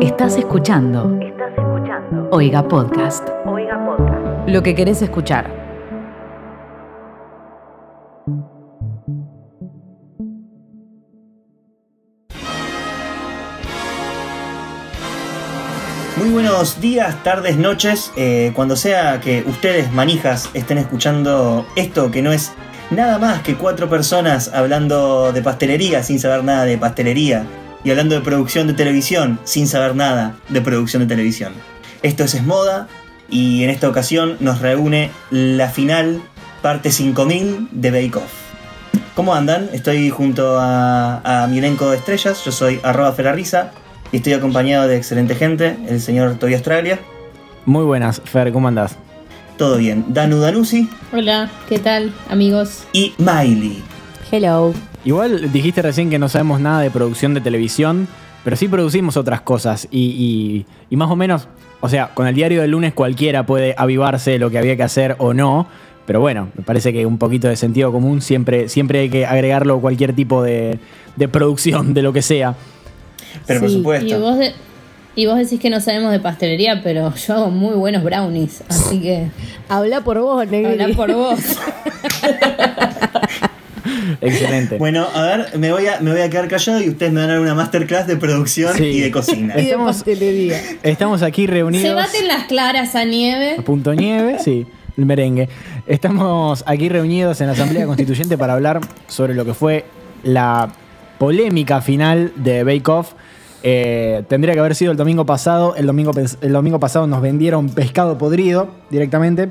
Estás escuchando. Estás escuchando. Oiga Podcast. Oiga Podcast. Lo que querés escuchar. Muy buenos días, tardes, noches, eh, cuando sea que ustedes, manijas, estén escuchando esto que no es nada más que cuatro personas hablando de pastelería sin saber nada de pastelería y hablando de producción de televisión sin saber nada de producción de televisión. Esto es Esmoda y en esta ocasión nos reúne la final parte 5000 de Bake Off. ¿Cómo andan? Estoy junto a, a mi elenco de estrellas, yo soy arroba ferrarisa y estoy acompañado de excelente gente, el señor Toy Australia. Muy buenas, Fer, ¿cómo andás? Todo bien. Danu Danusi Hola, ¿qué tal, amigos? y Miley. Hello. Igual dijiste recién que no sabemos nada de producción de televisión, pero sí producimos otras cosas y, y- y más o menos, o sea, con el diario del lunes cualquiera puede avivarse lo que había que hacer o no, pero bueno, me parece que un poquito de sentido común siempre, siempre hay que agregarlo a cualquier tipo de, de producción, de lo que sea. Pero por Y supuesto. vos, de- y vos decís que no sabemos de pastelería, pero yo hago muy buenos brownies, así que Habla por vos, Negri. habla por vos. Excelente. Bueno, a ver, me voy a, me voy a quedar callado y ustedes me van a dar una masterclass de producción Sí. y de cocina. Y de Estamos-. Estamos aquí reunidos. Se baten las claras a nieve. Punto nieve, sí, el merengue. Estamos aquí reunidos en la Asamblea Constituyente para hablar sobre lo que fue la polémica final de Bake Off. Eh, tendría que haber sido el domingo pasado. El domingo, el domingo pasado nos vendieron pescado podrido directamente.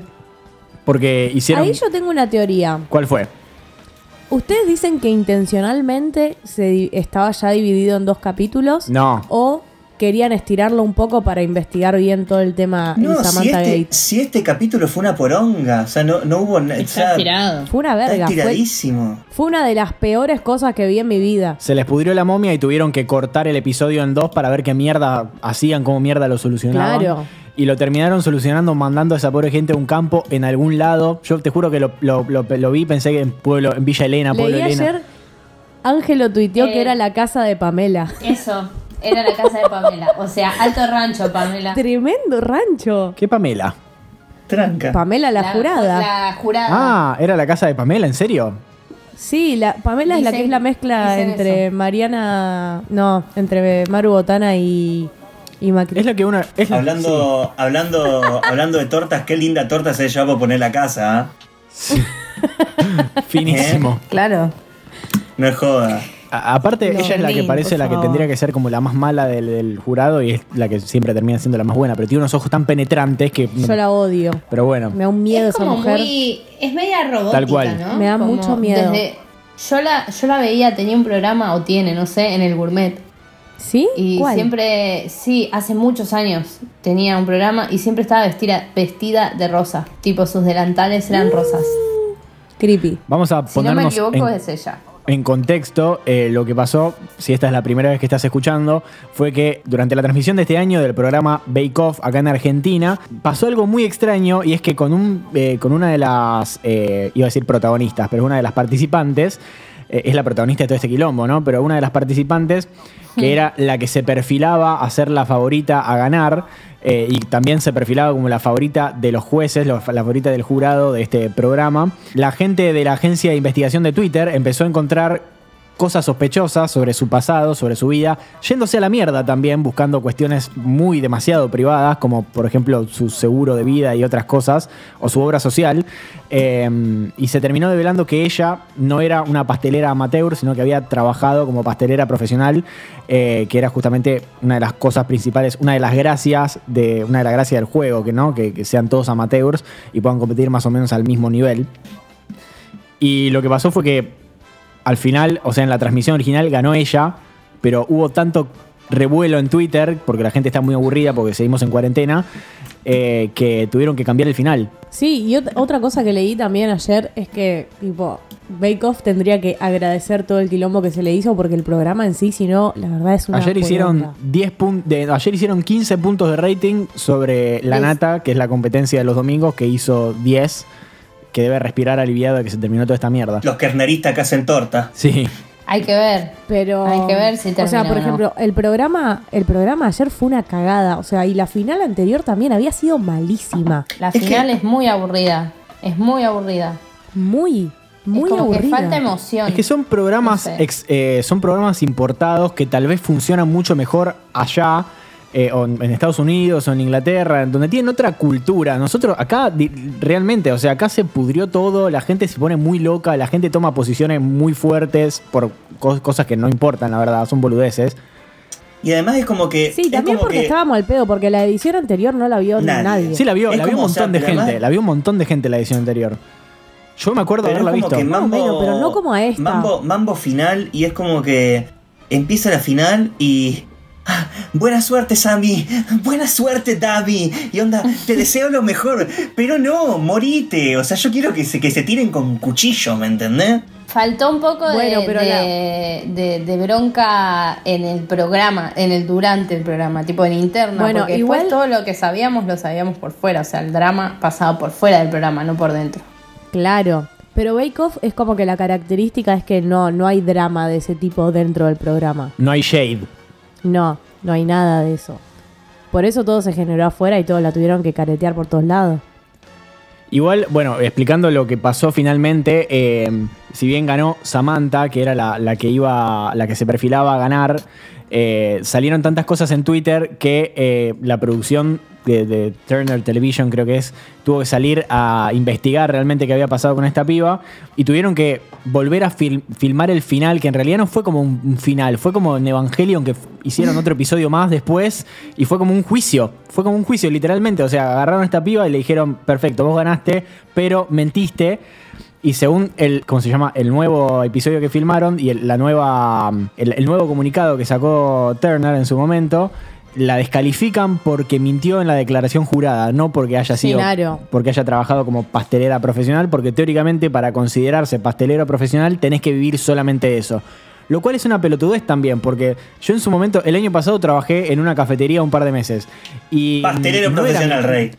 Porque hicieron. Ahí yo tengo una teoría. ¿Cuál fue? ¿Ustedes dicen que intencionalmente se di- estaba ya dividido en dos capítulos? No. ¿O querían estirarlo un poco para investigar bien todo el tema No, en si Samantha este, Gates? si este capítulo fue una poronga, o sea, no, no hubo nada. Está. Fue una Está verga. Fue, tiradísimo. fue una de las peores cosas que vi en mi vida. Se les pudrió la momia y tuvieron que cortar el episodio en dos para ver qué mierda hacían, cómo mierda lo solucionaban. Claro. Y lo terminaron solucionando mandando a esa pobre gente a un campo en algún lado. Yo te juro que lo, lo- lo- lo vi, pensé que en pueblo, en Villa Elena, Pueblo Leí Elena. ayer, Ángelo tuiteó Eh. que era la casa de Pamela. Eso, era la casa de Pamela. O sea, alto rancho, Pamela. Tremendo rancho. ¿Qué Pamela? Tranca. Pamela la, jurada. La jurada. Ah, era la casa de Pamela, ¿en serio? Sí, la, Pamela es la Dicen- que es la mezcla dicen entre eso. Mariana. No, entre Maru Botana y, y Macri. Es lo que uno. Es Hablando, hablando, hablando de tortas, qué linda torta se llevó por poner la casa, ¿ah? sí. Finísimo. Claro. No es joda. A- aparte, No, ella es la que parece la que tendría que ser como la más mala del, del jurado y es la que siempre termina siendo la más buena. Pero tiene unos ojos tan penetrantes que. Yo la odio. Pero bueno. Me da un miedo es esa como mujer. muy. Es media robótica, Tal cual. ¿no? Me da Como mucho miedo. desde- yo, la, yo la veía, tenía un programa, o tiene, no sé, en el Gourmet. ¿Sí? Y ¿Cuál? siempre, sí, hace muchos años tenía un programa y siempre estaba vestida, vestida de rosa. Tipo, sus delantales eran rosas. Creepy. Vamos a Si no me ponernos equivoco, en, es ella. en contexto, eh, lo que pasó, si esta es la primera vez que estás escuchando, fue que durante la transmisión de este año del programa Bake Off acá en Argentina, pasó algo muy extraño y es que con, un, eh, con una de las, eh, iba a decir protagonistas, pero una de las participantes, es la protagonista de todo este quilombo, ¿no? Pero una de las participantes, que era la que se perfilaba a ser la favorita a ganar, eh, y también se perfilaba como la favorita de los jueces, la favorita del jurado de este programa. La gente de la agencia de investigación de Twitter empezó a encontrar cosas sospechosas sobre su pasado, sobre su vida, yéndose a la mierda también, buscando cuestiones muy demasiado privadas, como por ejemplo su seguro de vida y otras cosas, o su obra social. Eh, y se terminó develando que ella no era una pastelera amateur, sino que había trabajado como pastelera profesional, eh, que era justamente una de las cosas principales, una de las gracias de, una de las gracias del juego, que no, que sean todos amateurs y puedan competir más o menos al mismo nivel. Y lo que pasó fue que al final, o sea, en la transmisión original ganó ella, pero hubo tanto revuelo en Twitter, porque la gente está muy aburrida porque seguimos en cuarentena, eh, que tuvieron que cambiar el final. Sí, y ot- otra cosa que leí también ayer es que, tipo, Bake Off tendría que agradecer todo el quilombo que se le hizo porque el programa en sí, si no, la verdad es una. Ayer hicieron poronga. 10 pun- de- ayer hicieron 15 puntos de rating sobre La Nata, que es la competencia de los domingos, que hizo 10, que debe respirar aliviado de que se terminó toda esta mierda. Los kerneristas que hacen torta. Sí. Hay que ver. Pero. Hay que ver si O sea, termina por o no. ejemplo, el programa, el programa ayer fue una cagada. O sea, y la final anterior también había sido malísima. La Es que- final es muy aburrida. Es muy aburrida. Muy, muy es como aburrida. que falta emoción. Es que son programas, No sé. ex- eh, son programas importados que tal vez funcionan mucho mejor allá, eh, o en Estados Unidos o en Inglaterra, en donde tienen otra cultura. Nosotros acá, realmente, o sea, acá se pudrió todo, la gente se pone muy loca, la gente toma posiciones muy fuertes por cos- cosas que no importan, la verdad, son boludeces. Y además es como que. Sí, también porque que- estábamos al pedo, porque la edición anterior no la vio Nadie. nadie. Sí, la vio, Es la vio un como, o sea, montón de pero gente, además- la vio un montón de gente la edición anterior. Yo me acuerdo de Pero haberla visto. que mambo, Más o menos, pero no como a esta. Mambo, mambo final y es como que empieza la final y... "Ah, Buena suerte, Sammy. Buena suerte, Davi. Y onda, te deseo lo mejor. Pero no, morite. O sea, yo quiero que se, que se tiren con cuchillo, ¿me entendés? Faltó un poco de, pero de, de- de bronca en el programa, en el durante el programa, tipo en interna. Bueno, porque igual- después todo lo que sabíamos lo sabíamos por fuera. O sea, el drama pasaba por fuera del programa, no por dentro. Claro. Pero Bake Off es como que la característica es que no, no hay drama de ese tipo dentro del programa. No hay shade. No, no hay nada de eso. Por eso todo se generó afuera y todos la tuvieron que caretear por todos lados. Igual, bueno, explicando lo que pasó finalmente, eh, si bien ganó Samantha, que era la, la que iba, la que se perfilaba a ganar, eh, salieron tantas cosas en Twitter que eh, la producción de, Turner Television, creo que es, tuvo que salir a investigar realmente qué había pasado con esta piba y tuvieron que volver a fil- filmar el final, que en realidad no fue como un, final, fue como en Evangelion que hicieron otro episodio más después y fue como un juicio, fue como un juicio literalmente, o sea, agarraron a esta piba y le dijeron, perfecto, vos ganaste, pero mentiste. Y según el, ¿cómo se llama? El nuevo episodio que filmaron y el, la nueva, el, el nuevo comunicado que sacó Turner en su momento, la descalifican porque mintió en la declaración jurada, no porque haya sido, claro. porque haya trabajado como pastelera profesional, porque teóricamente para considerarse pastelero profesional tenés que vivir solamente eso. Lo cual es una pelotudez también, porque yo en su momento, el año pasado trabajé en una cafetería un par de meses. Y Pastelero no profesional, rey.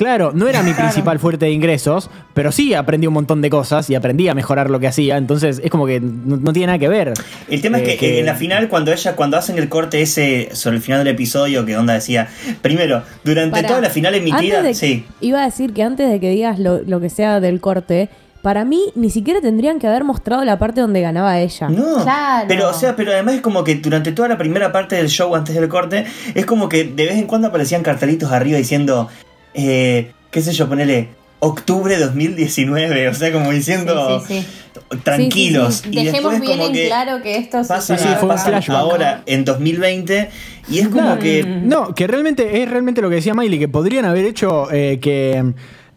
Claro, no era mi principal fuerte de ingresos, pero sí aprendí un montón de cosas y aprendí a mejorar lo que hacía. Entonces es como que no, no tiene nada que ver. El tema Eh, es que, en la final, cuando ella, cuando hacen el corte ese sobre el final del episodio, que onda decía, primero, durante toda la final emitida, de- sí. Iba a decir que antes de que digas lo, lo que sea del corte, para mí ni siquiera tendrían que haber mostrado la parte donde ganaba ella. No, Claro. pero o sea, pero además es como que durante toda la primera parte del show antes del corte, es como que de vez en cuando aparecían cartelitos arriba diciendo, eh, qué sé yo, ponele octubre 2019, o sea, como diciendo Sí, sí, sí. tranquilos. Sí, sí, sí. Y Dejemos después bien como en que claro que esto se pasan, Sí, sí, a- fue ahora en 2020 y es como No, que No, que realmente es realmente lo que decía Miley, que podrían haber hecho eh, que.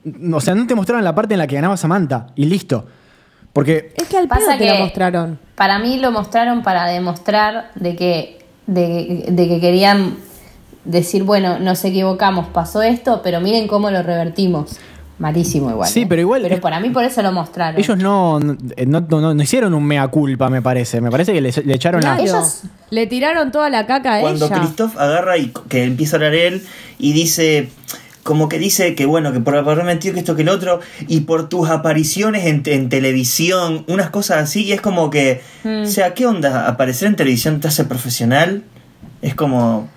mm, O sea, no te mostraron la parte en la que ganaba Samantha y listo. Porque Es que al Pasa pedo te que la mostraron. Para mí lo mostraron para demostrar de que, de, de que querían decir, bueno, nos equivocamos, pasó esto, pero miren cómo lo revertimos. Malísimo igual. Sí, ¿eh? pero igual- Pero para mí por eso lo mostraron. ellos no, no, no- no- no hicieron un mea culpa, me parece. Me parece que le, le echaron la. Claro. Ellos- Le tiraron toda la caca a cuando ella. Christoph agarra y que empieza a hablar él y dice como que dice que bueno que por haber mentido que esto que el otro y por tus apariciones en, en televisión unas cosas así y es como que Mm. o sea qué onda aparecer en televisión te hace profesional es como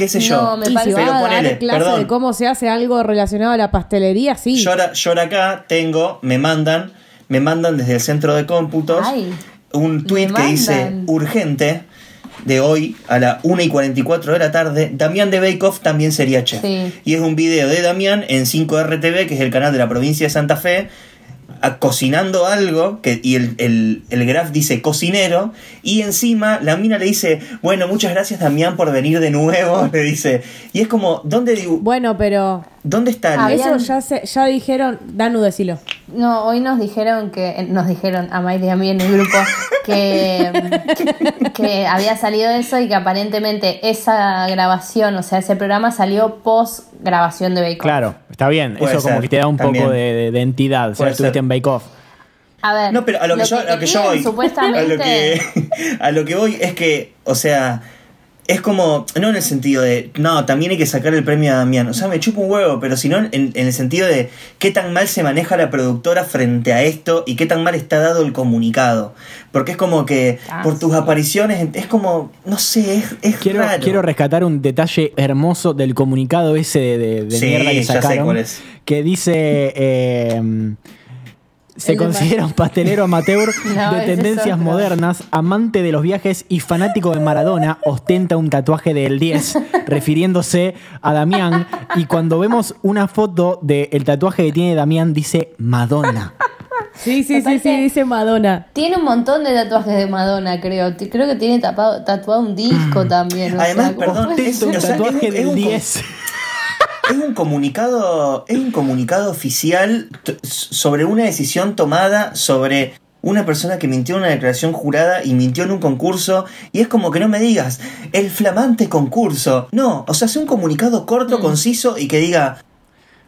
qué sé yo No, me y si parece- va pero a dar ponele clase perdón de cómo se hace algo relacionado a la pastelería, sí. yo ahora, yo ahora acá tengo me mandan me mandan desde el centro de cómputos Ay, un tweet que dice urgente de hoy a la 1 y 44 de la tarde, Damián de Bake Off también sería chef. Sí. Y es un video de Damián en 5RTV, que es el canal de la provincia de Santa Fe, cocinando algo, que, y el, el, el graph dice cocinero, y encima la mina le dice, bueno, muchas gracias Damián por venir de nuevo, le dice. Y es como, ¿dónde, Bueno, pero ¿dónde está el... Había- eso ya se, ya dijeron, Danu, decilo. No, hoy nos dijeron que, nos dijeron a Miley y a mí en el grupo que, que había salido eso y que aparentemente esa grabación, o sea, ese programa salió post grabación de Bake Off. Claro, está bien. Puede Eso como que te da un también. poco de, de- de entidad. Si Puede estuviste ser. en Bake Off. A ver, No, pero a lo que, yo, a lo que yo voy. Supuestamente. A lo que, a lo que voy es que, o sea, es como, no en el sentido de, no, también hay que sacar el premio a Damián. O sea, me chupa un huevo, pero sino en, en el sentido de qué tan mal se maneja la productora frente a esto y qué tan mal está dado el comunicado. Porque es como que Ah, por tus sí. apariciones, es como, no sé, es, es Quiero, raro. quiero rescatar un detalle hermoso del comunicado ese de, de- de Sí, mierda que ya sé cuál es. Que dice. eh, se de considera un pastelero amateur No, de tendencias modernas, amante de los viajes y fanático de Maradona, ostenta un tatuaje del 10, refiriéndose a Damián. Y cuando vemos una foto del tatuaje que tiene Damián, dice Madonna. Sí, sí, sí, sí, dice Madonna. Tiene un montón de tatuajes de Madonna, creo. Creo que tiene tapado, tatuado un disco también. o Además, sea, como- perdón, es, un o sea, es- tatuaje es del un- 10. Es un comunicado, es un comunicado oficial sobre una decisión tomada sobre una persona que mintió en una declaración jurada y mintió en un concurso y es como que no me digas el flamante concurso. No, o sea, es un comunicado corto, Mm. conciso y que diga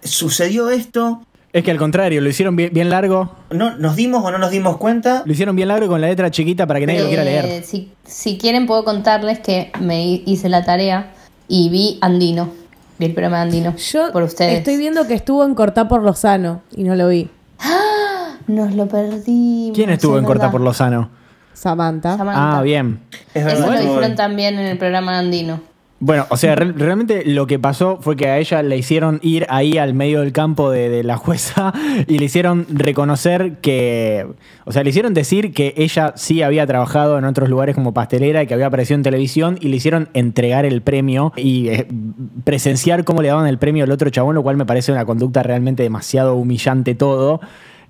sucedió esto, Es que al contrario, lo hicieron bien, bien largo. no nos dimos o no nos dimos cuenta. Lo hicieron bien largo y con la letra chiquita para que nadie lo quiera leer. Eh, si, si quieren puedo contarles que me hi- hice la tarea y vi Andino. Vi el programa de Andino. Yo por ustedes. estoy viendo que estuvo en Cortá por Lozano y no lo vi. Nos lo perdimos. ¿Quién estuvo es en Corta verdad. por Lozano? Samantha. Samantha. Ah, bien. Es Eso verdad. lo dijeron también en el programa de Andino. Bueno, o sea, re- realmente lo que pasó fue que a ella le hicieron ir ahí al medio del campo de, la jueza y le hicieron reconocer que, o sea, le hicieron decir que ella sí había trabajado en otros lugares como pastelera y que había aparecido en televisión y le hicieron entregar el premio y eh, presenciar cómo le daban el premio al otro chabón, lo cual me parece una conducta realmente demasiado humillante todo.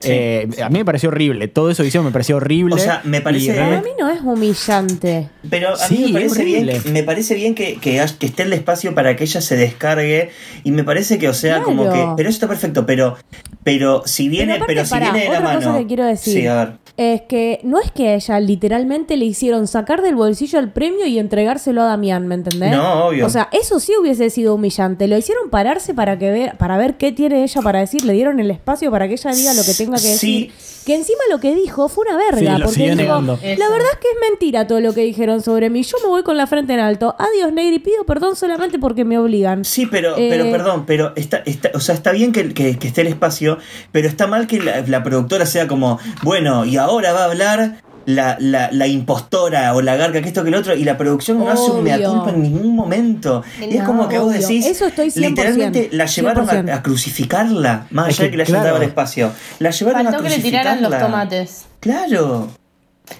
Sí. Eh, a mí me pareció horrible, todo eso que hicieron me pareció horrible. O sea, me y parece- Para mí no es humillante. Pero a Sí, mí me parece bien, me parece bien que, que, esté el espacio para que ella se descargue y me parece que, o sea, Claro. como que, pero eso está perfecto, pero, pero si viene, Pero pero, aparte, si pará, viene de la otra mano. cosa que quiero decir. Sí, a ver. Es que no es que a ella literalmente le hicieron sacar del bolsillo el premio y entregárselo a Damián, ¿me entendés? No, obvio. O sea, eso sí hubiese sido humillante. Lo hicieron pararse para que ver, para ver qué tiene ella para decir. Le dieron el espacio para que ella diga lo que tenga que Sí. decir. Que encima lo que dijo fue una verga. Sí, lo porque siguió dijo, negando. la verdad es que es mentira todo lo que dijeron sobre mí. Yo me voy con la frente en alto. Adiós, Negri. Pido perdón solamente porque me obligan. Sí, pero, Eh, pero perdón, pero está, está, o sea, está bien que, que- que esté el espacio, pero está mal que la, la productora sea como, bueno, y ahora va a hablar la, la, la impostora o la garca, que esto que el otro, y la producción no hace un mea culpa en ningún momento. Y es como que vos decís, Eso estoy 100%, literalmente la llevaron 100%. a, a crucificarla, más allá de que, hayan claro. dado el espacio. La llevaron Faltó a que le crucificarla. tiraran los tomates. Claro.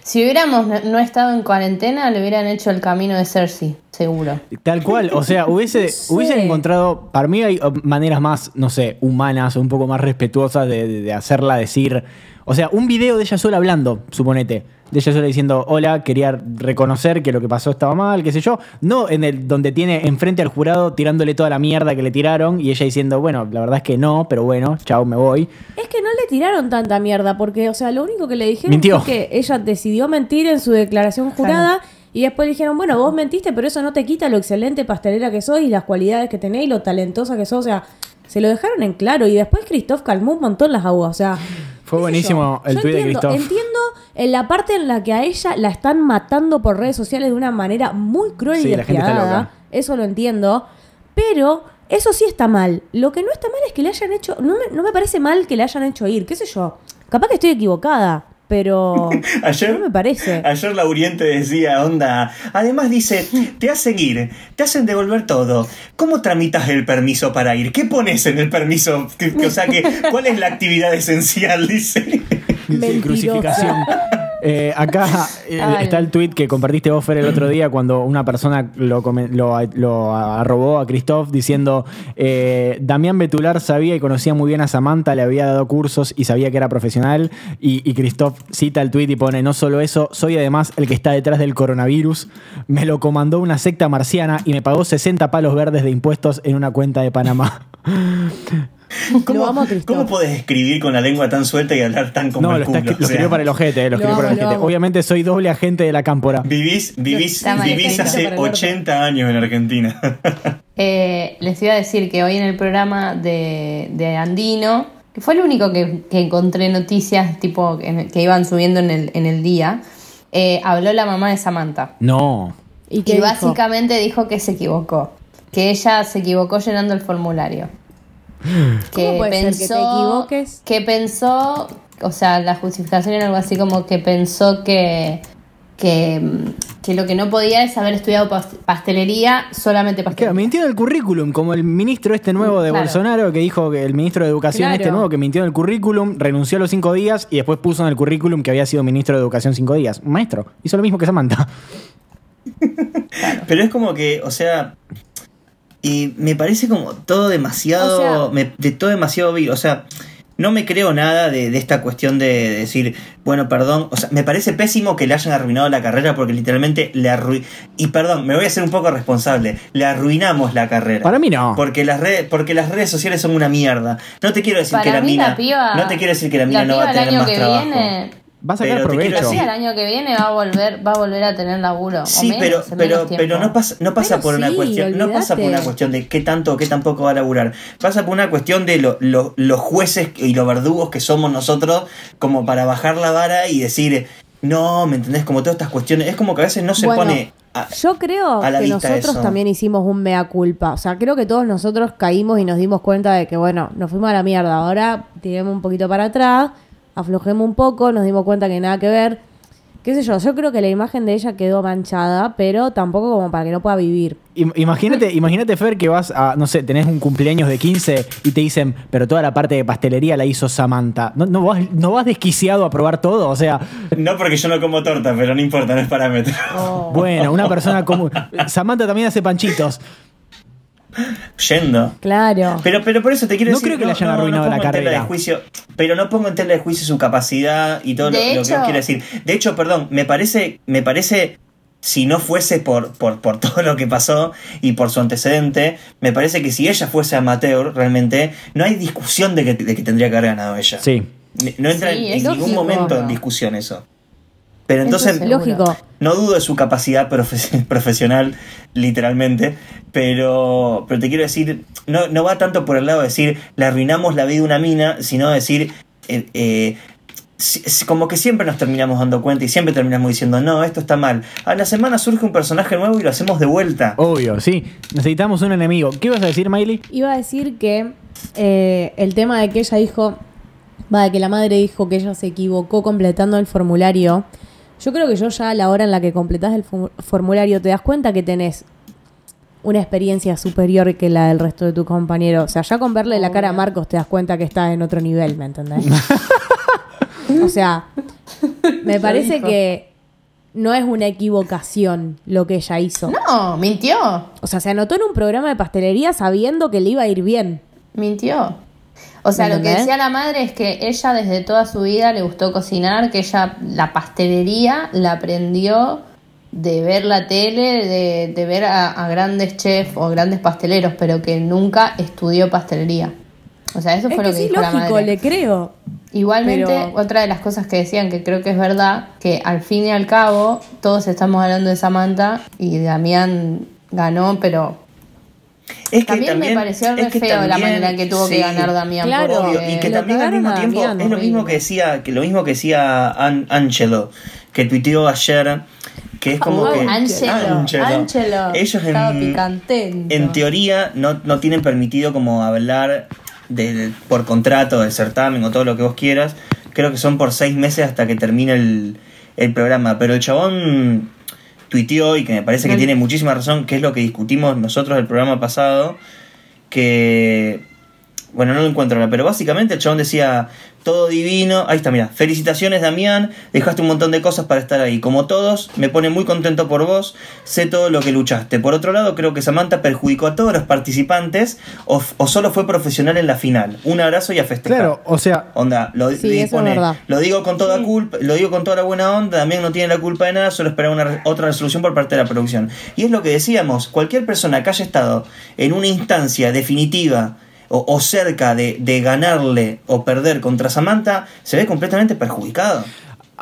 Si hubiéramos no- estado en cuarentena, le hubieran hecho el camino de Cersei, seguro. Tal cual, o sea, hubiese, hubiesen encontrado, para mí hay uh, maneras más, no sé, humanas o un poco más respetuosas de hacerla decir, o sea, un video de ella sola hablando, suponete, de ella sola diciendo, hola, quería reconocer que lo que pasó estaba mal, qué sé yo, no en el donde tiene enfrente al jurado tirándole toda la mierda que le tiraron y ella diciendo, bueno, la verdad es que no, pero bueno, chao, me voy. Es que no le tiraron tanta mierda, porque, o sea, lo único que le dijeron Mintió. fue que ella decidió mentir en su declaración jurada. Y después le dijeron, bueno, vos mentiste, pero eso no te quita lo excelente pastelera que sos y las cualidades que tenés y lo talentosa que sos. O sea, se lo dejaron en claro. Y después Christoph calmó un montón las aguas. O sea, Fue buenísimo yo. el Yo tuit de entiendo, Christoph. Entiendo en la parte en la que a ella la están matando por redes sociales de una manera muy cruel Sí, y despiadada. Eso lo entiendo. Pero eso sí está mal. Lo que no está mal es que le hayan hecho. No me, no me parece mal que le hayan hecho ir. ¿Qué sé yo? Capaz que estoy equivocada. Pero. Ayer, no me parece. Ayer Lauriente decía, onda. Además dice, te hacen ir, te hacen devolver todo. ¿Cómo tramitas el permiso para ir? ¿Qué pones en el permiso? O sea, que, ¿cuál es la actividad esencial? Dice. Mentirosa. crucificación. Eh, acá eh, Ay. está el tweet que compartiste vos, Fer, el otro día cuando una persona lo, come- lo, lo arrobó a Christoph diciendo eh, Damián Betular sabía y conocía muy bien a Samantha, le había dado cursos y sabía que era profesional. Y, y Christoph cita el tweet y pone, no solo eso, soy además el que está detrás del coronavirus. Me lo comandó una secta marciana y me pagó 60 palos verdes de impuestos en una cuenta de Panamá. ¿Cómo, amo a Christoph. ¿Cómo podés escribir con la lengua tan suelta y hablar tan como no, el lo, está lo escribió para el ojete, eh, lo Lo escribió para el amo, lo ojete. amo. Obviamente soy doble agente de la cámpora. Vivís, vivís, vivís hace para el orto. 80 años en Argentina. Eh, les iba a decir que hoy en el programa de, de Andino, que fue el único que, que encontré noticias tipo que, que iban subiendo en el, en el día, eh, habló la mamá de Samantha. No. ¿Y dijo? básicamente dijo que se equivocó. Que ella se equivocó llenando el formulario. ¿Cómo puede ser que te equivoques? Que pensó, o sea, la justificación era algo así como que pensó que, que, que lo que no podía es haber estudiado pas- pastelería, solamente Claro, pastelería. mintió en el currículum, como el ministro este nuevo de Claro. Bolsonaro que dijo que el ministro de Educación Claro. este nuevo que mintió en el currículum, renunció a los cinco días y después puso en el currículum que había sido ministro de Educación cinco días. Maestro, hizo lo mismo que Samantha. Pero es como que, o sea, y me parece como todo demasiado, O sea- me- de todo demasiado vil. O sea, no me creo nada de, de esta cuestión de decir, bueno, perdón, o sea, me parece pésimo que le hayan arruinado la carrera porque literalmente le arruinamos. Y perdón, me voy a ser un poco responsable, le arruinamos la carrera. Para mí no. Porque las redes, porque las redes sociales son una mierda. No te quiero decir Para que la mina. la piba, no te quiero decir que la mina la no va a tener año más que trabajo. viene, Va a sacar Pero te quiero provecho. decir- sí, el año que viene va a volver, va a volver a tener laburo. o Sí, menos, pero, pero, menos pero no pasa, no pasa Pero por una cuestión, no pasa por una cuestión de qué tanto o qué tampoco va a laburar. Pasa por una cuestión de lo- lo- los jueces y los verdugos que somos nosotros, como para bajar la vara y decir, no, ¿me entendés? Como todas estas cuestiones. Es como que a veces no se Bueno, pone. a- Yo creo a la que vista nosotros eso. también hicimos un mea culpa. O sea, creo que todos nosotros caímos y nos dimos cuenta de que, bueno, nos fuimos a la mierda. Ahora tiremos un poquito para atrás, aflojemos un poco, nos dimos cuenta que nada que ver. Qué sé yo, yo creo que la imagen de ella quedó manchada, pero tampoco como para que no pueda vivir. Im- Imagínate, imagínate, Fer, que vas a, no sé, tenés un cumpleaños de 15 y te dicen, pero toda la parte de pastelería la hizo Samantha. ¿No, no, vas, no vas desquiciado a probar todo? O sea, No porque yo no como torta, pero no importa, no es parámetro. bueno, una persona común. Samantha también hace panchitos. Yendo. Claro. Pero, pero por eso te quiero No decir creo que le hayan arruinado la carrera. de juicio, pero no pongo en tela de juicio su capacidad y todo lo, De lo que hecho- quiero decir. De hecho, perdón, me parece, me parece, si no fuese por, por, por todo lo que pasó y por su antecedente, me parece que si ella fuese amateur, realmente, no hay discusión de que, de que tendría que haber ganado ella. Sí. No entra Sí, en, en ningún lógico. momento en discusión eso. Pero entonces. Lógico. no dudo de su capacidad profe- profesional, literalmente, pero, pero te quiero decir, no, no va tanto por el lado de decir, le arruinamos la vida a una mina, sino decir, eh, eh, como que siempre nos terminamos dando cuenta y siempre terminamos diciendo, no, esto está mal. A la semana surge un personaje nuevo y lo hacemos de vuelta. Obvio, sí. Necesitamos un enemigo. ¿Qué ibas a decir, Miley? Iba a decir que eh, el tema de que ella dijo, va, de que la madre dijo que ella se equivocó completando el formulario. Yo creo que yo ya a la hora en la que completás el formulario te das cuenta que tenés una experiencia superior que la del resto de tus compañeros. O sea, ya con verle la cara a Marcos te das cuenta que está en otro nivel, ¿me entendés? o sea, me parece que no es una equivocación lo que ella hizo. No, mintió. O sea, se anotó en un programa de pastelería sabiendo que le iba a ir bien. Mintió. O sea, ¿Me lo que decía la madre es que ella desde toda su vida le gustó cocinar, que ella la pastelería la aprendió de ver la tele, de, de ver a, a grandes chefs o grandes pasteleros, pero que nunca estudió pastelería. O sea, eso Es fue que lo que sí, dijo la madre. le creo. Igualmente, Pero- otra de las cosas que decían que creo que es verdad, que al fin y al cabo todos estamos hablando de Samantha y Damián ganó, pero Es que también, me pareció re es que feo la también- manera que tuvo sí. que ganar Damián. Claro, Obvio, y que también al mismo tiempo Damián, es lo mismo horrible. que decía que lo mismo que decía An- Angelo que tuiteó ayer que es como Oh, que Angelo, Angelo, ellos en, en teoría no, no tienen permitido como hablar de, de- por contrato del certamen o todo lo que vos quieras creo que son por seis meses hasta que termine el, el programa pero el chabón tuiteó y que me parece que tiene muchísima razón que es lo que discutimos nosotros el programa pasado que bueno, no lo encuentro ahora, pero básicamente el chabón decía, todo divino, ahí está, mira, felicitaciones Damián, dejaste un montón de cosas para estar ahí, como todos, me pone muy contento por vos, sé todo lo que luchaste. Por otro lado, creo que Samantha perjudicó a todos los participantes o, solo fue profesional en la final. Un abrazo y a festejar. Claro, o sea, Onda, lo, Sí, lo digo con toda culpa, lo digo con toda la buena onda, también no tiene la culpa de nada, solo esperaba una otra resolución por parte de la producción. Y es lo que decíamos, cualquier persona que haya estado en una instancia definitiva o, o cerca de, de ganarle o perder contra Samantha, se ve completamente perjudicado.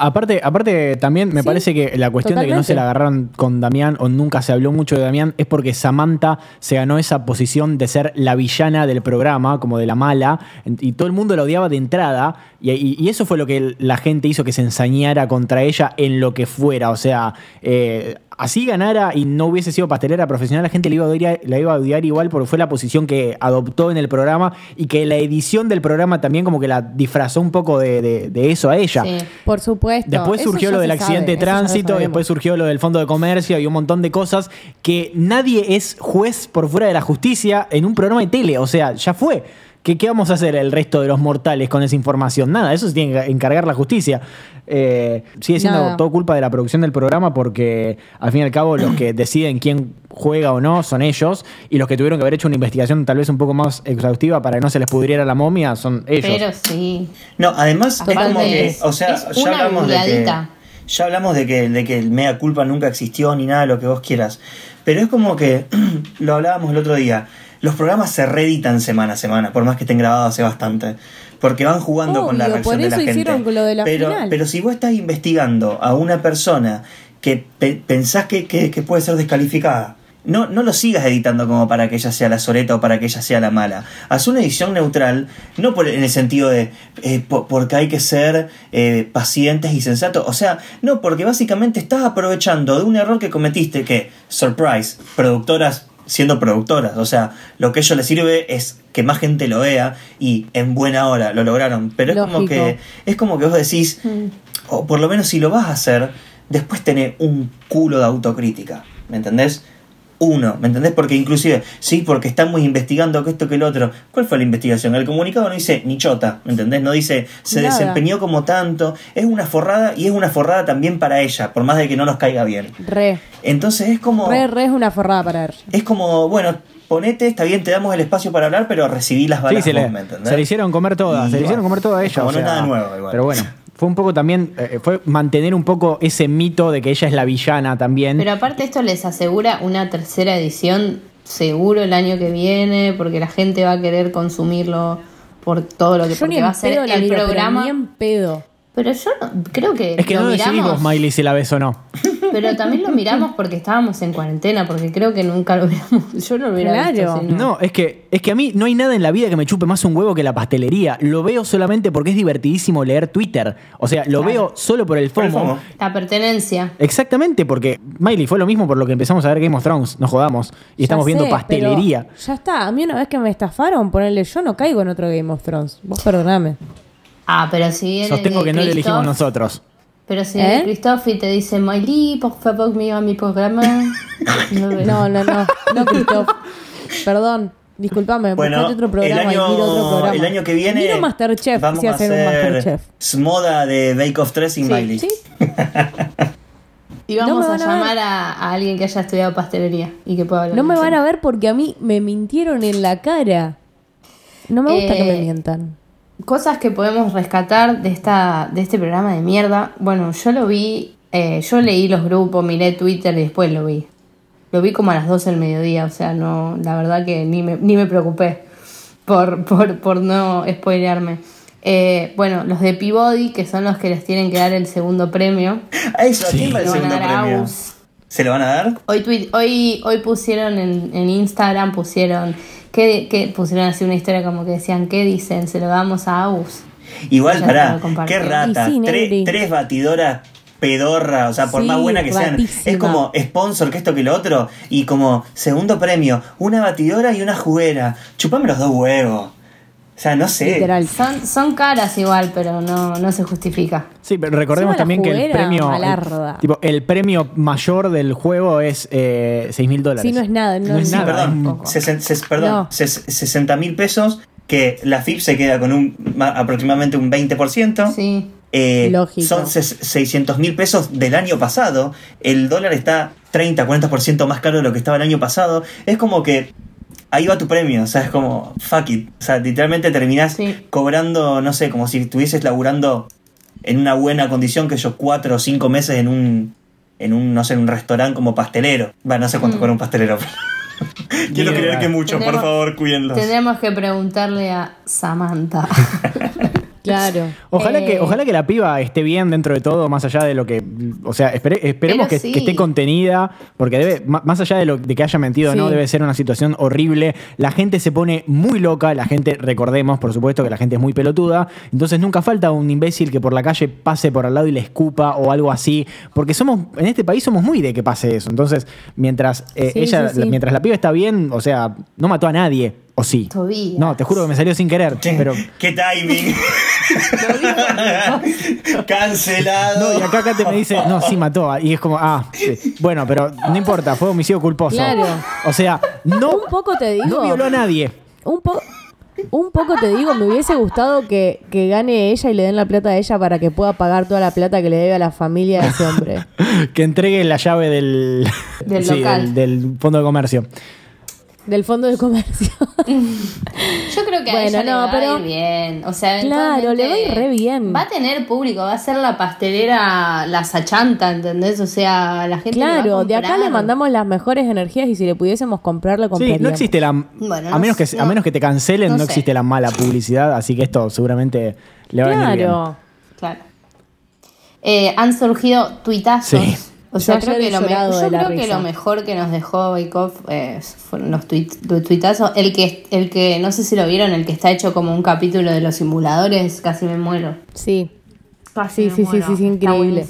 Aparte, aparte también me Sí, parece que la cuestión de que no se la agarraron con Damián o nunca se habló mucho de Damián es porque Samantha se ganó esa posición de ser la villana del programa, como de la mala, y todo el mundo la odiaba de entrada, y, y- y eso fue lo que la gente hizo que se ensañara contra ella en lo que fuera. O sea, eh, así ganara y no hubiese sido pastelera profesional, la gente la iba, a odiar, la iba a odiar igual porque fue la posición que adoptó en el programa y que la edición del programa también como que la disfrazó un poco de, de- de eso a ella. Sí. Por supuesto. Después Eso surgió lo del accidente de sabe, tránsito, después surgió lo del fondo de comercio y un montón de cosas que nadie es juez por fuera de la justicia en un programa de tele. O sea, ya fue. ¿Qué, qué vamos a hacer el resto de los mortales con esa información? Nada, eso se tiene que encargar la justicia. Eh, sigue siendo Nada. todo culpa de la producción del programa porque al fin y al cabo los que deciden quién juega o no son ellos y los que tuvieron que haber hecho una investigación tal vez un poco más exhaustiva para que no se les pudriera la momia son ellos. Pero sí. No, además es como que, o sea, Es ya hablamos de que ya hablamos de que, de que el mea culpa nunca existió ni nada de lo que vos quieras. Pero es como que lo hablábamos el otro día. Los programas se reeditan semana a semana, por más que estén grabados hace bastante. Porque van jugando con la reacción por de la gente. hicieron lo de la pero, final. pero si vos estás investigando a una persona que pe- pensás que, que- que puede ser descalificada, no, no lo sigas editando como para que ella sea la soleta o para que ella sea la mala. Haz una edición neutral, no por, en el sentido de eh, po- porque hay que ser eh, pacientes y sensatos. O sea, no, porque básicamente estás aprovechando de un error que cometiste que, surprise, productoras siendo productoras. O sea, lo que a ellos les sirve es que más gente lo vea y en buena hora lo lograron. Pero es como que es como que vos decís, o por lo menos si lo vas a hacer, después tenés un culo de autocrítica. ¿Me entendés? Uno, ¿me entendés? Porque inclusive, sí, porque estamos investigando que esto que el otro. ¿Cuál fue la investigación? El comunicado no dice ni chota, ¿me entendés? No dice se Nada. desempeñó como tanto. Es una forrada y es una forrada también para ella, por más de que no nos caiga bien. Re. Entonces es como... Re, re es una forrada para ella. Es como, bueno, ponete, está bien, te damos el espacio para hablar, pero recibí las Sí, balas se vos, le, ¿me entendés? se le hicieron comer todas, Y se le hicieron bueno, comer toda a ella. como o no es sea, nada nuevo igual. Pero bueno, fue un poco también, eh, fue mantener un poco ese mito de que ella es la villana también. Pero aparte esto les asegura una tercera edición seguro el año que viene, porque la gente va a querer consumirlo por todo lo que Yo porque va a ser pedo la el miro, pero programa. ni en pedo. Pero yo no- creo que es que lo no miramos, vos, Miley, si la ves o no. pero también lo miramos porque estábamos en cuarentena, porque creo que nunca lo hubiéramos, yo no lo hubiera Claro. visto. si no. No, es que, es que a mí no hay nada en la vida que me chupe más un huevo que la pastelería. Lo veo solamente porque es divertidísimo leer Twitter. O sea, lo veo solo por el Por FOMO. el FOMO. La pertenencia. Exactamente, porque Miley fue lo mismo por lo que empezamos a ver Game of Thrones, nos jodamos. Y Ya estamos viendo pastelería. Ya está. A mí una vez que me estafaron, ponerle yo no caigo en otro Game of Thrones. Vos perdoname. Ah, pero si viene Sostengo que no lo elegimos nosotros. Pero si ¿Eh? viene Christoph y te dice, Miley, por favor, mira mi programa. no, No, no, no. No, Christoph. Perdón. Disculpame, Bueno, otro el programa y miro otro año, programa. el año que viene Miro Masterchef vamos si a hacen un hacer Masterchef. Smoda de Bake Off 3 sin Sí, Miley. ¿Sí? Y No vamos me a van a ver. llamar a, a alguien que haya estudiado pastelería y que pueda hablar. No me van a ver porque a mí me mintieron en la cara. No me gusta que me Eh, mientan. Cosas que podemos rescatar de esta de este programa de mierda. Bueno, yo lo vi, eh, yo leí los grupos, miré Twitter y después lo vi. Lo vi como a las 12 del mediodía, o sea, no, la verdad que ni me, ni me preocupé por, por, por no spoilearme. Eh, bueno, los de Peabody, que son los que les tienen que dar el segundo premio, A eso, ¿a quién va el segundo premio? ¿Se lo van a dar? Hoy, tweet- hoy, hoy pusieron en, en Instagram, pusieron, ¿qué, qué? pusieron así una historia como que decían, ¿qué dicen? Se lo damos a Aus. Igual, Ya pará, qué rata. Sí, Tre- tres batidoras pedorra, o sea, por Sí, más buena que sean. Es como sponsor que esto que lo otro. Y como segundo premio, una batidora y una juguera. Chupame los dos huevos. O sea, no sé. Literal. Son, son caras igual, pero no, no se justifica. Sí, pero recordemos también que el premio. el, tipo, el premio mayor del juego es eh, 6 mil dólares. Sí, no es nada, no es es Sí, nada. perdón, sesen- ses- perdón, No. ses- 60 mil pesos, que la FIP se queda con un ma- aproximadamente un 20%. Sí. Eh, Lógico. son ses- 600 mil pesos del año pasado. El dólar está 30, 40% más caro de lo que estaba el año pasado. Es como que ahí va tu premio. O sea, es como, fuck it. O sea, literalmente terminás Sí. cobrando, no sé, como si estuvieses laburando en una buena condición, que yo, cuatro o cinco meses en un, en un, no sé, en un restaurante como pastelero. Va, no sé cuánto cobra un pastelero. Quiero creer que mucho, por favor, cuídenlos. Tendremos que preguntarle a Samantha. Claro. Ojalá, que, Eh. ojalá que la piba esté bien dentro de todo, más allá de lo que. O sea, espere- esperemos que, sí. que esté contenida, porque debe, más allá de, lo, de que haya mentido o no, Sí. debe ser una situación horrible. La gente se pone muy loca, la gente, recordemos, por supuesto, que la gente es muy pelotuda. Entonces nunca falta un imbécil que por la calle pase por al lado y le escupa o algo así. Porque somos, en este país somos muy de que pase eso. Entonces, mientras eh, Sí, ella, sí, sí. mientras la piba está bien, o sea, no mató a nadie. ¿O sí? Tobías. No, te juro que me salió sin querer. Pero. ¡Qué timing! Cancelado. No, y acá Kate me dice, no, sí mató. Y es como, ah, sí. bueno, pero no importa, fue homicidio culposo. Claro. O sea, no, Un poco te digo. no violó a nadie. Un poco. Un poco te digo, me hubiese gustado que, que gane ella y le den la plata a ella para que pueda pagar toda la plata que le debe a la familia de ese hombre. Que entregue la llave del, Del sí, local. del, del fondo de comercio. Del fondo de comercio. Yo creo que a Bueno, ella le no, va pero- a ir bien. O sea, Claro, le va a ir re bien. Va a tener público, va a ser la pastelera, la sachanta, ¿entendés? O sea, la gente. le va a claro, de acá le mandamos las mejores energías y si le pudiésemos comprar, lo Sí, compraríamos. no existe la. Bueno, a, no menos que, a no. menos que te cancelen, No no, sé. existe la mala publicidad. Así que esto seguramente le va a venir bien. Claro. Claro. Eh, han surgido tuitazos. Sí. O sea, Yo creo, que lo, me- yo creo que lo mejor que nos dejó Bake eh, fueron los, tuit- los tuitazos. El que, el que, no sé si lo vieron, el que está hecho como un capítulo de los simuladores, casi me muero. Sí. Casi Sí, me sí, sí, muero. sí, sí, increíble.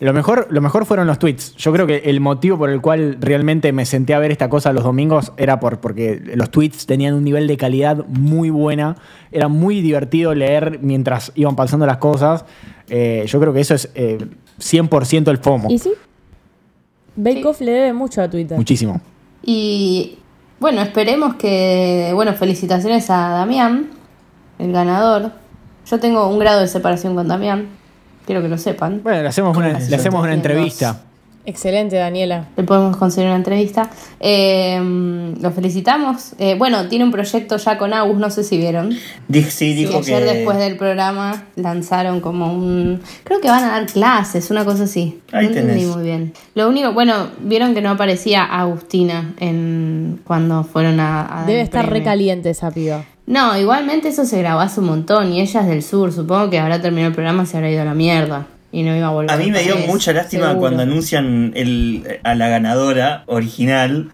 Lo mejor, lo mejor fueron los tweets. Yo creo que el motivo por el cual realmente me senté a ver esta cosa los domingos era por, porque los tweets tenían un nivel de calidad muy buena. Era muy divertido leer mientras iban pasando las cosas. Eh, yo creo que eso es eh, 100% el FOMO. ¿Y sí? Bake Off le debe mucho a Twitter. Muchísimo. Y bueno, esperemos que. Bueno, felicitaciones a Damián, el ganador. Yo tengo un grado de separación con Damián. Quiero que lo sepan. Bueno, le hacemos una, le hacemos una entrevista. Excelente, Daniela. Le podemos conseguir una entrevista. Eh, lo felicitamos. Eh, bueno, tiene un proyecto ya con Agus, no sé si vieron. Sí, dijo que ayer que. después del programa lanzaron como un... Creo que van a dar clases, una cosa así. Ahí no entendí tenés. muy bien. Lo único, bueno, vieron que no aparecía Agustina en cuando fueron a... a Debe estar recaliente esa piba. No, igualmente eso se grabó hace un montón y ella es del sur. Supongo que habrá terminado el programa y se habrá ido a la mierda. Y no iba a volver. A mí me dio Es, mucha lástima seguro. cuando anuncian el, a la ganadora original.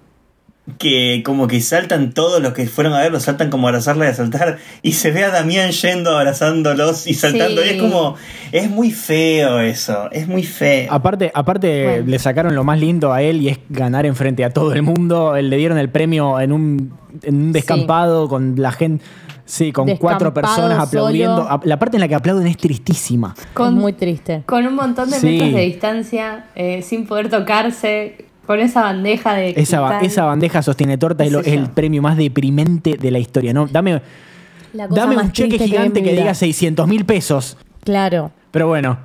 Que como que saltan todos los que fueron a verlo, saltan como a abrazarla y a saltar. Y se ve a Damián yendo, abrazándolos y saltando. Sí. Y es como. Es muy feo eso. Es muy feo. Aparte, aparte Bueno. le sacaron lo más lindo a él y es ganar enfrente a todo el mundo. Él le dieron el premio en un, en un descampado con la gente. Sí, con cuatro personas aplaudiendo. solo. La parte en la que aplauden es tristísima. Con- Es muy triste. Con un montón de Sí. metros de distancia, eh, sin poder tocarse, con esa bandeja de. Esa, ba- cristal. esa bandeja sostiene torta es, Qué lo- sé es yo. el premio más deprimente de la historia. ¿no? Dame, La cosa dame más un cheque triste vi en gigante mi que vida. diga 600 mil pesos. Claro. Pero bueno,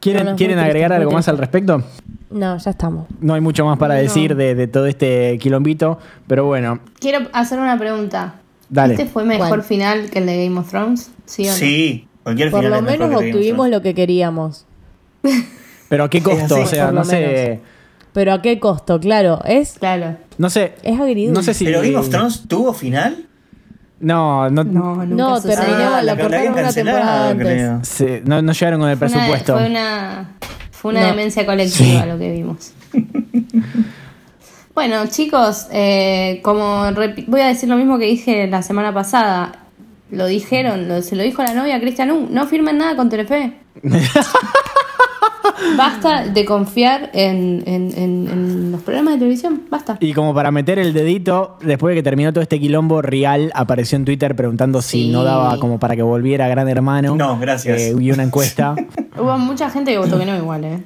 ¿quieren, No, no, es ¿quieren triste, agregar muy algo más triste. al respecto? No, ya estamos. No hay mucho más para No. decir de, de todo este quilombito, pero bueno, Quiero hacer una pregunta. Dale. ¿Este fue mejor ¿Cuál? final que el de Game of Thrones? ¿Sí o no? Sí, cualquier Por final lo es mejor menos obtuvimos lo que queríamos. pero ¿a qué costo? o sea, por no lo sé, Pero ¿a qué costo? Claro, es, Claro. no sé. es agridulce. No sé si Pero Game of Thrones tuvo final. No, no, No, sucedió. terminó, Ah, la cortaron una temporada antes. creo. se- no, no llegaron con el Fue una- presupuesto. Fue una, fue una No. demencia colectiva Sí. lo que vimos. bueno, chicos, eh, como voy a decir lo mismo que dije la semana pasada. Lo dijeron, lo- se lo dijo la novia Cristian Un, no firmen nada con Telefe. Basta de confiar en, en- en- en los programas de televisión, basta. Y como para meter el dedito, después de que terminó todo este quilombo, Real apareció en Twitter preguntando si no daba como para que volviera Gran Hermano. No, gracias. Eh, y una encuesta. Hubo mucha gente que votó que no igual, ¿eh?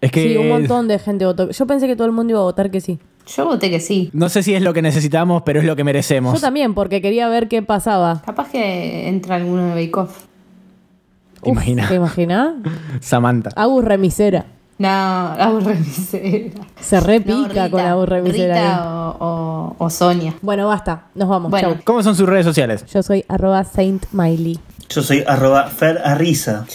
Es que Sí, un montón de gente votó. Yo pensé que todo el mundo iba a votar que sí. Yo voté que sí. no sé si es lo que necesitamos, pero es lo que merecemos. Yo también, porque quería ver qué pasaba. Capaz que entra alguno de Bake Off. ¿Te imaginas? ¿Te imaginas? Samantha. Agus remisera. No, Agus Remisera. Se repica No, con Agus remisera. ahí. Rita o, o- o Sonia. Bueno, basta. Nos vamos. Bueno. Chau. ¿Cómo son sus redes sociales? Yo soy arroba Saint Miley. Yo soy arroba.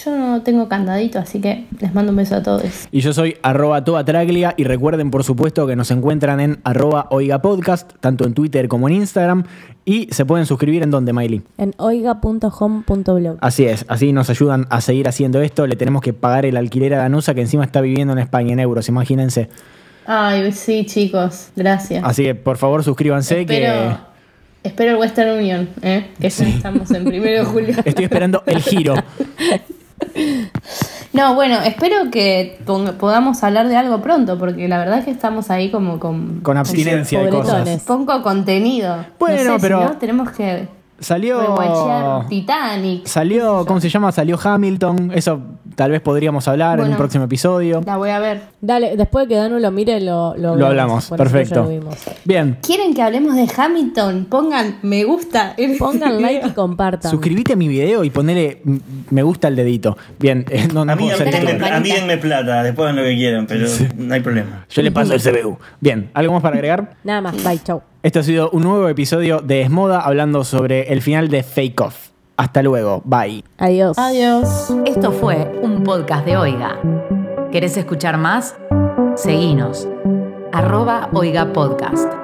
Yo no tengo candadito, así que les mando un beso a todos. Y yo soy arroba toatraglia y recuerden por supuesto que nos encuentran en arroba oigapodcast, tanto en Twitter como en Instagram. Y se pueden suscribir en donde, Miley. En oiga.home.blog. Así es, así nos ayudan a seguir haciendo esto. Le tenemos que pagar el alquiler a Danusa que encima está viviendo en España en euros, imagínense. Ay, sí, chicos, gracias. Así que por favor suscríbanse espero, que espero el Western Union, ¿eh? que ya estamos en primero de julio. estoy esperando el giro. No, bueno, espero que podamos hablar de algo pronto, porque la verdad es que estamos ahí como con Con abstinencia de cosas. poco contenido. Bueno, no sé, pero- Si no, tenemos que Salió. Titanic. Salió, ¿cómo se llama? Salió Hamilton. Eso tal vez podríamos hablar en un próximo episodio. La voy a ver. Dale, después de que Danu lo mire, lo, lo, Lo hablamos, perfecto. lo. Bien. ¿Quieren que hablemos de Hamilton? Pongan me gusta. en este Pongan like y compartan. Suscribite a mi video y ponele me gusta el dedito. Bien, eh, no, no A mí, puedo ser denme, youtuber. a mí denme plata, después hagan lo que quieran, pero no hay problema. Yo le paso el CBU. Bien, ¿algo más para agregar? Nada más, bye, chau. Esto ha sido un nuevo episodio de Esmoda hablando sobre el final de Fake Off. Hasta luego, bye. Adiós. Adiós. Esto fue un podcast de Oiga. ¿Querés escuchar más? Seguinos. Arroba Oiga Podcast.